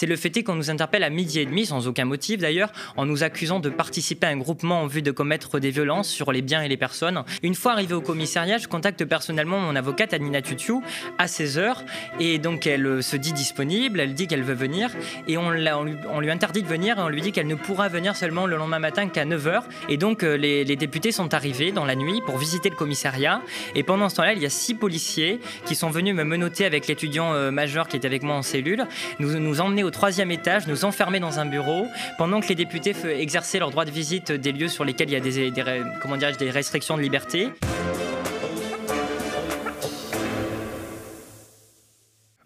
c'est le fait qu'on nous interpelle à midi et demi, sans aucun motif d'ailleurs, en nous accusant de participer à un groupement en vue de commettre des violences sur les biens et les personnes. Une fois arrivé au commissariat, je contacte personnellement mon avocate Anina Tutu à 16h et donc elle euh, se dit disponible, elle dit qu'elle veut venir et on, on, lui, interdit de venir et on lui dit qu'elle ne pourra venir seulement le lendemain matin qu'à 9h. Et donc euh, les, députés sont arrivés dans la nuit pour visiter le commissariat et pendant ce temps-là, il y a six policiers qui sont venus me menoter avec l'étudiant euh, majeur qui était avec moi en cellule, nous, nous emmener au troisième étage, nous enfermer dans un bureau pendant que les députés exerçaient leur droit de visite des lieux sur lesquels il y a des, des comment des restrictions de liberté.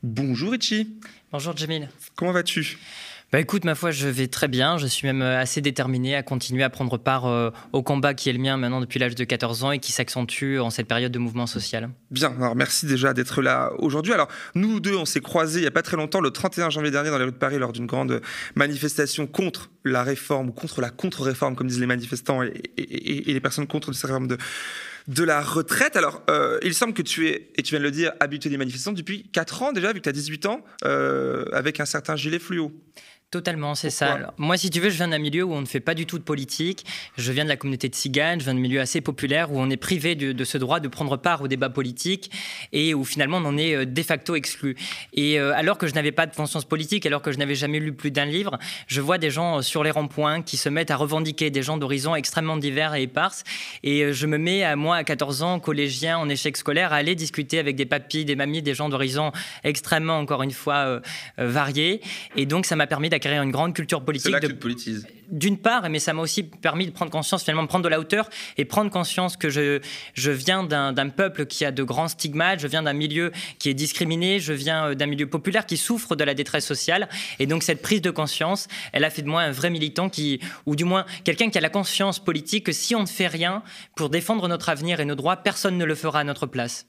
Bonjour Richie. Bonjour Jamil. Comment vas-tu? Bah écoute, ma foi, je vais très bien. Je suis même euh, assez déterminé à continuer à prendre part euh, au combat qui est le mien maintenant depuis l'âge de 14 ans et qui s'accentue en cette période de mouvement social. Bien, alors merci déjà d'être là aujourd'hui. Alors, nous deux, on s'est croisés il n'y a pas très longtemps, le 31 janvier dernier, dans les rues de Paris, lors d'une grande manifestation contre la réforme, ou contre la contre-réforme, comme disent les manifestants et, les personnes contre cette réforme de la retraite. Alors, euh, il semble que tu es, et tu viens de le dire, habitué des manifestants depuis 4 ans déjà, vu que tu as 18 ans, avec un certain gilet fluo. Totalement, c'est ça. moi, si tu veux, je viens d'un milieu où on ne fait pas du tout de politique. Je viens de la communauté de Tzigane, je viens d'un milieu assez populaire où on est privé de, ce droit de prendre part au débat politique et où finalement on en est euh, de facto exclu. Et euh, alors que je n'avais pas de conscience politique, alors que je n'avais jamais lu plus d'un livre, je vois des gens euh, sur les ronds-points qui se mettent à revendiquer des gens d'horizons extrêmement divers et éparses. Et je me mets, à moi, à 14 ans, collégien, en échec scolaire, à aller discuter avec des papis, des mamies, des gens d'horizons extrêmement, encore une fois, variés. Et donc, ça m'a permis d'acquérir une grande culture politique. C'est là que tu D'une part, mais ça m'a aussi permis de prendre conscience, finalement, de prendre de la hauteur et prendre conscience que je, je viens d'un peuple qui a de grands stigmates, je viens d'un milieu qui est discriminé, je viens euh, d'un milieu populaire qui souffre de la détresse sociale. Et donc, cette prise de conscience, elle a fait de moi un vrai militant qui, ou du moins quelqu'un qui a la conscience politique que si on ne fait rien pour défendre notre avenir et nos droits, personne ne le fera à notre place.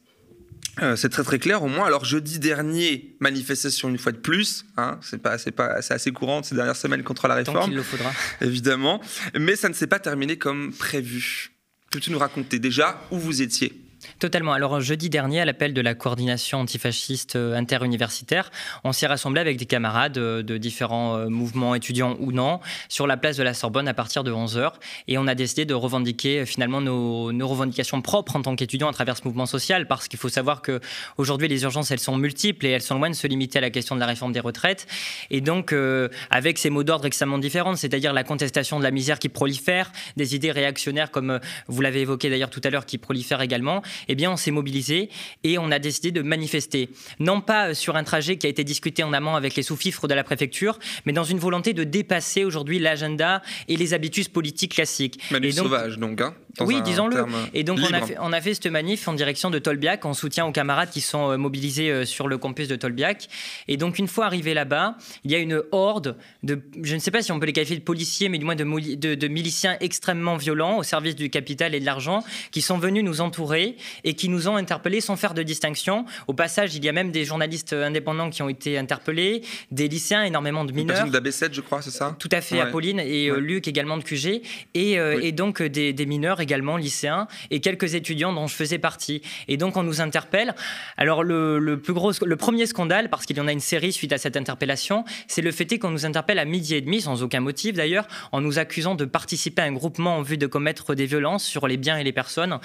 Euh, c'est très très clair au moins. Alors jeudi dernier, manifestation une fois de plus. Hein, c'est pas, c'est pas, c'est assez courant ces dernières semaines contre la réforme. il le faudra. Évidemment, mais ça ne s'est pas terminé comme prévu. Peux-tu nous raconter déjà où vous étiez? Totalement. Alors, jeudi dernier, à l'appel de la coordination antifasciste euh, interuniversitaire, on s'est rassemblé avec des camarades euh, de différents euh, mouvements étudiants ou non sur la place de la Sorbonne à partir de 11h. Et on a décidé de revendiquer finalement nos, revendications propres en tant qu'étudiants à travers ce mouvement social, parce qu'il faut savoir qu'aujourd'hui, les urgences, elles sont multiples et elles sont loin de se limiter à la question de la réforme des retraites. Et donc, avec ces mots d'ordre extrêmement différents, c'est-à-dire la contestation de la misère qui prolifère, des idées réactionnaires, comme vous l'avez évoqué d'ailleurs tout à l'heure, qui prolifèrent également, eh bien, on s'est mobilisé et on a décidé de manifester. Non pas euh, sur un trajet qui a été discuté en amont avec les sous-fifres de la préfecture, mais dans une volonté de dépasser aujourd'hui l'agenda et les habitudes politiques classiques. Manif sauvage, donc. Hein oui, disons-le. Et donc, on a, fait, on a, fait, cette manif en direction de Tolbiac, en soutien aux camarades qui sont euh, mobilisés euh, sur le campus de Tolbiac. Et donc, une fois arrivé là-bas, il y a une horde de, je ne sais pas si on peut les qualifier de policiers, mais du moins de, de, de miliciens extrêmement violents au service du capital et de l'argent, qui sont venus nous entourer et qui nous ont interpellés sans faire de distinction. Au passage, il y a même des journalistes indépendants qui ont été interpellés, des lycéens, énormément de mineurs. d'AB7, je crois, c'est ça? Tout à fait, Apolline et euh, Luc également de QG, et, euh, et donc euh, des, des, mineurs également, lycéens, et quelques étudiants dont je faisais partie. Et donc on nous interpelle. Alors le, le plus gros, le premier scandale, parce qu'il y en a une série suite à cette interpellation, c'est le fait qu'on nous interpelle à midi et demi, sans aucun motif d'ailleurs, en nous accusant de participer à un groupement en vue de commettre des violences sur les biens et les personnes,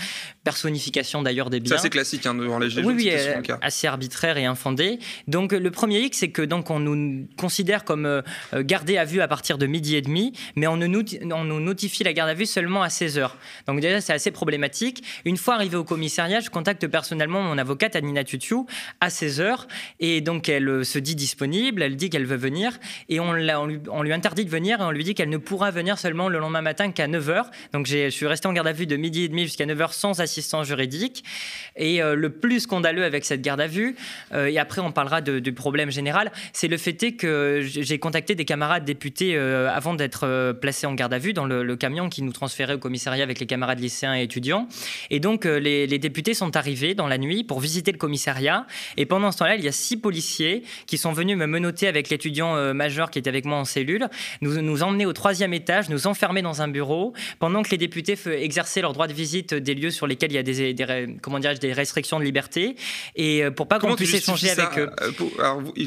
personnification d'ailleurs des biens. C'est assez classique hein, devant les Oui, oui, euh, assez arbitraire et infondé. Donc le premier hic, c'est que donc on nous considère comme euh, euh, gardés à vue à partir de midi et demi, mais on, nous, on nous notifie la garde à vue seulement à 16 heures. Donc déjà, c'est assez problématique. Une fois arrivé au commissariat, je contacte personnellement mon avocate Anina Tutu à 16 heures, et donc elle se dit disponible, elle dit qu'elle veut venir, et on, lui, interdit de venir, et on lui dit qu'elle ne pourra venir seulement le lendemain matin qu'à 9 heures. Donc je suis resté en garde à vue de midi et demi jusqu'à 9 heures sans assistance juridique. Et euh, le plus scandaleux avec cette garde à vue, euh, et après on parlera du problème général, c'est le fait que j'ai contacté des camarades députés euh, avant d'être placé en garde à vue dans le, camion qui nous transférait au commissariat avec les camarades camarades lycéens et étudiants. Et donc, les, les députés sont arrivés dans la nuit pour visiter le commissariat. Et pendant ce temps-là, il y a six policiers qui sont venus me menotter avec l'étudiant majeur qui était avec moi en cellule, nous, nous emmener au troisième étage, nous enfermer dans un bureau, pendant que les députés exerçaient leur droit de visite des lieux sur lesquels il y a des, des comment des restrictions de liberté, et pour pas qu'on puisse échanger avec eux.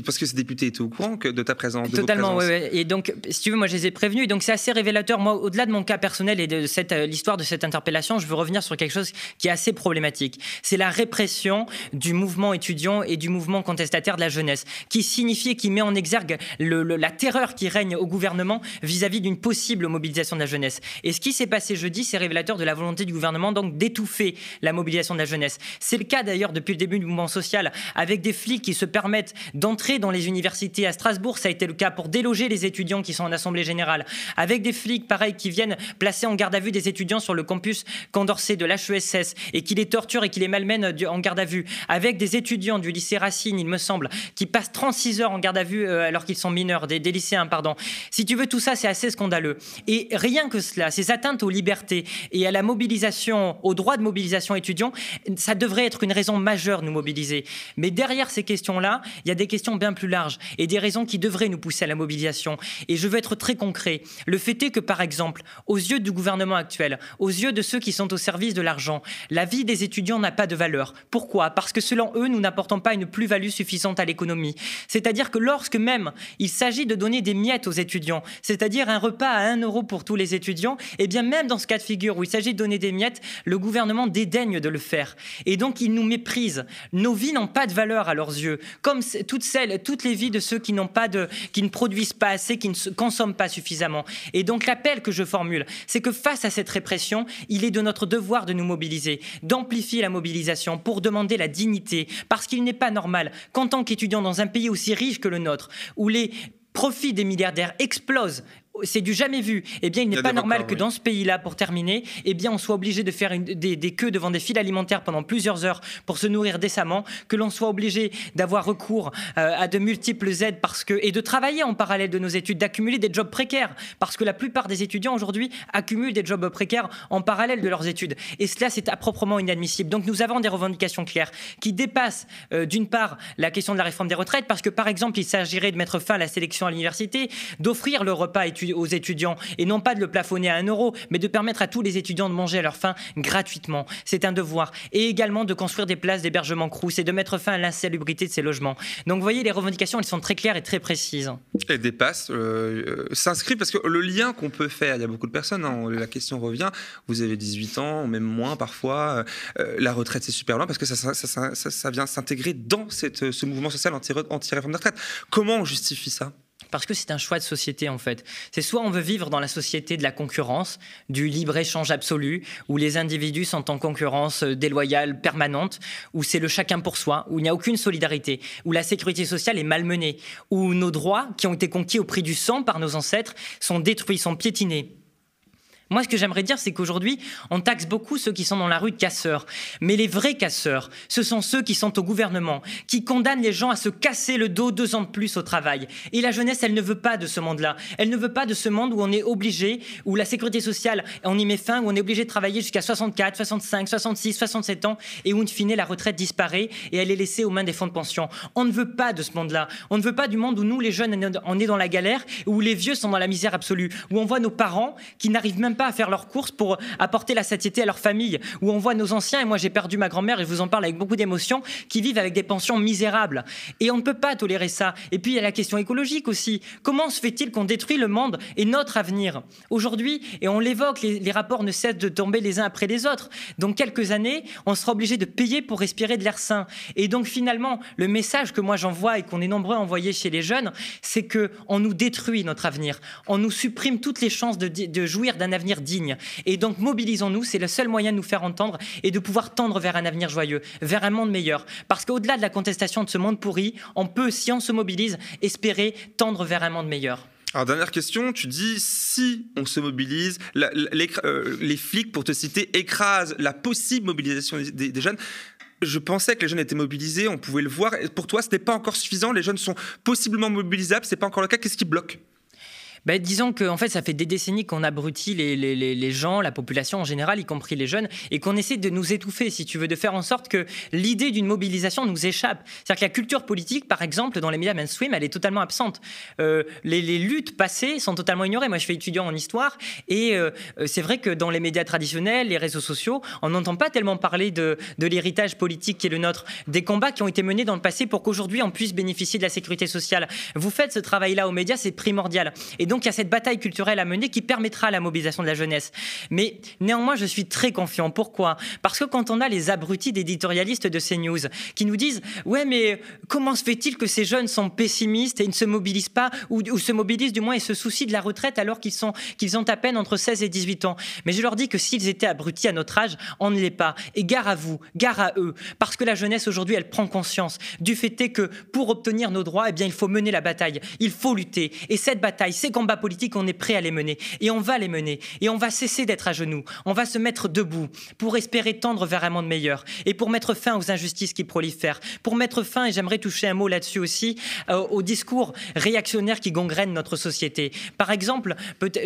parce que ces députés étaient au courant que de ta présence. De Totalement, oui. Et donc, si tu veux, moi, je les ai prévenus. Donc, c'est assez révélateur. Moi, au-delà de mon cas personnel et de cette, l'histoire de cette interpellation, je veux revenir sur quelque chose qui est assez problématique. C'est la répression du mouvement étudiant et du mouvement contestataire de la jeunesse, qui signifie et qui met en exergue la terreur qui règne au gouvernement vis-à-vis d'une possible mobilisation de la jeunesse. Et ce qui s'est passé jeudi, c'est révélateur de la volonté du gouvernement donc d'étouffer la mobilisation de la jeunesse. C'est le cas d'ailleurs depuis le début du mouvement social, avec des flics qui se permettent d'entrer dans les universités. À Strasbourg, ça a été le cas pour déloger les étudiants qui sont en assemblée générale, avec des flics, pareil, qui viennent placer en garde à vue des étudiants sur le campus Condorcet de l'HESS et qui les torturent et qui les malmènent en garde à vue, avec des étudiants du lycée Racine, il me semble, qui passent 36 heures en garde à vue euh, alors qu'ils sont mineurs, des, des lycéens, pardon. Si tu veux, tout ça, c'est assez scandaleux. Et rien que cela, ces atteintes aux libertés et à la mobilisation, au droit de mobilisation étudiant, ça devrait être une raison majeure de nous mobiliser. Mais derrière ces questions-là, il y a des questions bien plus larges et des raisons qui devraient nous pousser à la mobilisation. Et je veux être très concret. Le fait est que, par exemple, aux yeux du gouvernement actuel, aux yeux de ceux qui sont au service de l'argent, la vie des étudiants n'a pas de valeur. Pourquoi? Parce que selon eux, nous n'apportons pas une plus-value suffisante à l'économie. C'est-à-dire que lorsque même il s'agit de donner des miettes aux étudiants, c'est-à-dire un repas à 1 euro pour tous les étudiants, et eh bien même dans ce cas de figure où il s'agit de donner des miettes, le gouvernement dédaigne de le faire. Et donc il nous méprise. Nos vies n'ont pas de valeur à leurs yeux, comme toutes celles, toutes les vies de ceux qui n'ont pas de, qui ne produisent pas assez, qui ne consomment pas suffisamment. Et donc l'appel que je formule, c'est que face à cette répression, il est de notre devoir de nous mobiliser, d'amplifier la mobilisation pour demander la dignité, parce qu'il n'est pas normal qu'en tant qu'étudiant dans un pays aussi riche que le nôtre, où les profits des milliardaires explosent c'est du jamais vu. Eh bien, il n'est pas normal que dans ce pays-là, pour terminer, eh bien, on soit obligé de faire des, queues devant des files alimentaires pendant plusieurs heures pour se nourrir décemment, que l'on soit obligé d'avoir recours euh, à de multiples aides parce que et de travailler en parallèle de nos études, d'accumuler des jobs précaires, parce que la plupart des étudiants aujourd'hui accumulent des jobs précaires en parallèle de leurs études. Et cela, c'est proprement inadmissible. Donc, nous avons des revendications claires qui dépassent, euh, d'une part, la question de la réforme des retraites, parce que, par exemple, il s'agirait de mettre fin à la sélection à l'université, d'offrir le repas étudiant aux étudiants et non pas de le plafonner à un euro, mais de permettre à tous les étudiants de manger à leur faim gratuitement. C'est un devoir. Et également de construire des places d'hébergement crous et de mettre fin à l'insalubrité de ces logements. Donc vous voyez, les revendications, elles sont très claires et très précises. Elles dépassent, euh, euh, s'inscrivent, parce que le lien qu'on peut faire, il y a beaucoup de personnes, hein, la question revient, vous avez 18 ans, même moins parfois, euh, la retraite c'est super loin, parce que ça, vient s'intégrer dans ce mouvement social anti-réforme de retraite. Comment on justifie ça? Parce que c'est un choix de société en fait. C'est soit on veut vivre dans la société de la concurrence, du libre-échange absolu, où les individus sont en concurrence euh, déloyale permanente, où c'est le chacun pour soi, où il n'y a aucune solidarité, où la sécurité sociale est malmenée, où nos droits, qui ont été conquis au prix du sang par nos ancêtres, sont détruits, sont piétinés. Moi, ce que j'aimerais dire, c'est qu'aujourd'hui, on taxe beaucoup ceux qui sont dans la rue de casseurs. Mais les vrais casseurs, ce sont ceux qui sont au gouvernement, qui condamnent les gens à se casser le dos deux ans de plus au travail. Et la jeunesse, elle ne veut pas de ce monde-là. Elle ne veut pas de ce monde où on est obligé, où la sécurité sociale, on y met fin, où on est obligé de travailler jusqu'à 64, 65, 66, 67 ans, et où, in fine, la retraite disparaît et elle est laissée aux mains des fonds de pension. On ne veut pas de ce monde-là. On ne veut pas du monde où nous, les jeunes, on est dans la galère, où les vieux sont dans la misère absolue, où on voit nos parents qui n'arrivent même pas à faire leurs courses pour apporter la satiété à leur famille, où on voit nos anciens, et moi j'ai perdu ma grand-mère, et je vous en parle avec beaucoup d'émotion, qui vivent avec des pensions misérables. Et on ne peut pas tolérer ça. Et puis il y a la question écologique aussi. Comment se fait-il qu'on détruit le monde et notre avenir? Aujourd'hui, et on l'évoque, les, rapports ne cessent de tomber les uns après les autres. Donc quelques années, on sera obligé de payer pour respirer de l'air sain. Et donc finalement, le message que moi j'envoie et qu'on est nombreux à envoyer chez les jeunes, c'est que on nous détruit notre avenir. On nous supprime toutes les chances de, de jouir d'un avenir digne. Et donc mobilisons-nous, c'est le seul moyen de nous faire entendre et de pouvoir tendre vers un avenir joyeux, vers un monde meilleur. Parce qu'au-delà de la contestation de ce monde pourri, on peut, si on se mobilise, espérer tendre vers un monde meilleur. Alors, dernière question, tu dis si on se mobilise, euh, les, flics, pour te citer, écrasent la possible mobilisation des, jeunes. Je pensais que les jeunes étaient mobilisés, on pouvait le voir. Et pour toi, ce n'est pas encore suffisant. Les jeunes sont possiblement mobilisables, ce n'est pas encore le cas. Qu'est-ce qui bloque? Ben, Disons que en fait, ça fait des décennies qu'on abrutit les, les, les, gens, la population en général, y compris les jeunes, et qu'on essaie de nous étouffer, si tu veux, de faire en sorte que l'idée d'une mobilisation nous échappe. C'est-à-dire que la culture politique, par exemple, dans les médias mainstream, elle est totalement absente. Euh, les, luttes passées sont totalement ignorées. Moi, je fais étudiant en histoire, et euh, c'est vrai que dans les médias traditionnels, les réseaux sociaux, on n'entend pas tellement parler de, de l'héritage politique qui est le nôtre, des combats qui ont été menés dans le passé pour qu'aujourd'hui on puisse bénéficier de la sécurité sociale. Vous faites ce travail-là aux médias, c'est primordial. Et donc il y a cette bataille culturelle à mener qui permettra la mobilisation de la jeunesse. Mais néanmoins, je suis très confiant. Pourquoi? Parce que quand on a les abrutis d'éditorialistes de CNews qui nous disent Ouais, mais comment se fait-il que ces jeunes sont pessimistes et ne se mobilisent pas, ou, se mobilisent du moins et se soucient de la retraite alors qu'ils sont qu'ils ont à peine entre 16 et 18 ans? Mais je leur dis que s'ils étaient abrutis à notre âge, on ne l'est pas. Et gare à vous, gare à eux. Parce que la jeunesse aujourd'hui, elle prend conscience du fait que pour obtenir nos droits, eh bien, il faut mener la bataille. Il faut lutter. Et cette bataille, ces combats politiques, on est prêt à les mener. Et on va les mener. Et on va cesser d'être à genoux. On va se mettre debout pour espérer tendre vers un monde meilleur. Et pour mettre fin aux injustices qui prolifèrent. Pour mettre fin, et j'aimerais toucher un mot là-dessus aussi, euh, aux discours réactionnaires qui gangrènent notre société. Par exemple,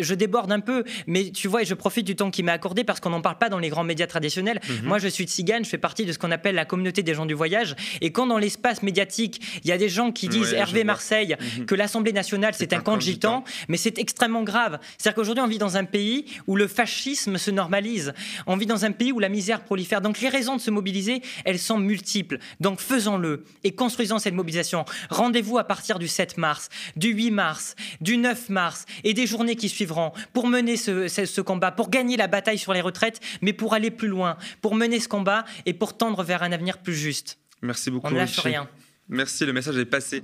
je déborde un peu, mais tu vois, et je profite du temps qui m'est accordé parce qu'on n'en parle pas dans les grands médias traditionnels. Mhm. Moi, je suis tzigane, je fais partie de ce qu'on appelle la communauté des gens du voyage. Et quand dans l'espace médiatique, il y a des gens qui disent Hervé Marseille mhm. que l'Assemblée nationale c'est un, camp de gitans, mais c'est extrêmement grave. C'est-à-dire qu'aujourd'hui on vit dans un pays où le fascisme se normalise. On vit dans un pays où la misère prolifère. Donc les raisons de se mobiliser, elles sont multiples. Donc faisons-le et construisons cette mobilisation. Rendez-vous à partir du 7 mars, du 8 mars, du 9 mars et des journées qui suivront pour mener ce, ce combat, pour gagner la bataille sur les retraites, mais pour aller plus loin, pour mener ce combat et pour tendre vers un avenir plus juste. Merci beaucoup. On ne lâche rien. Merci, le message est passé.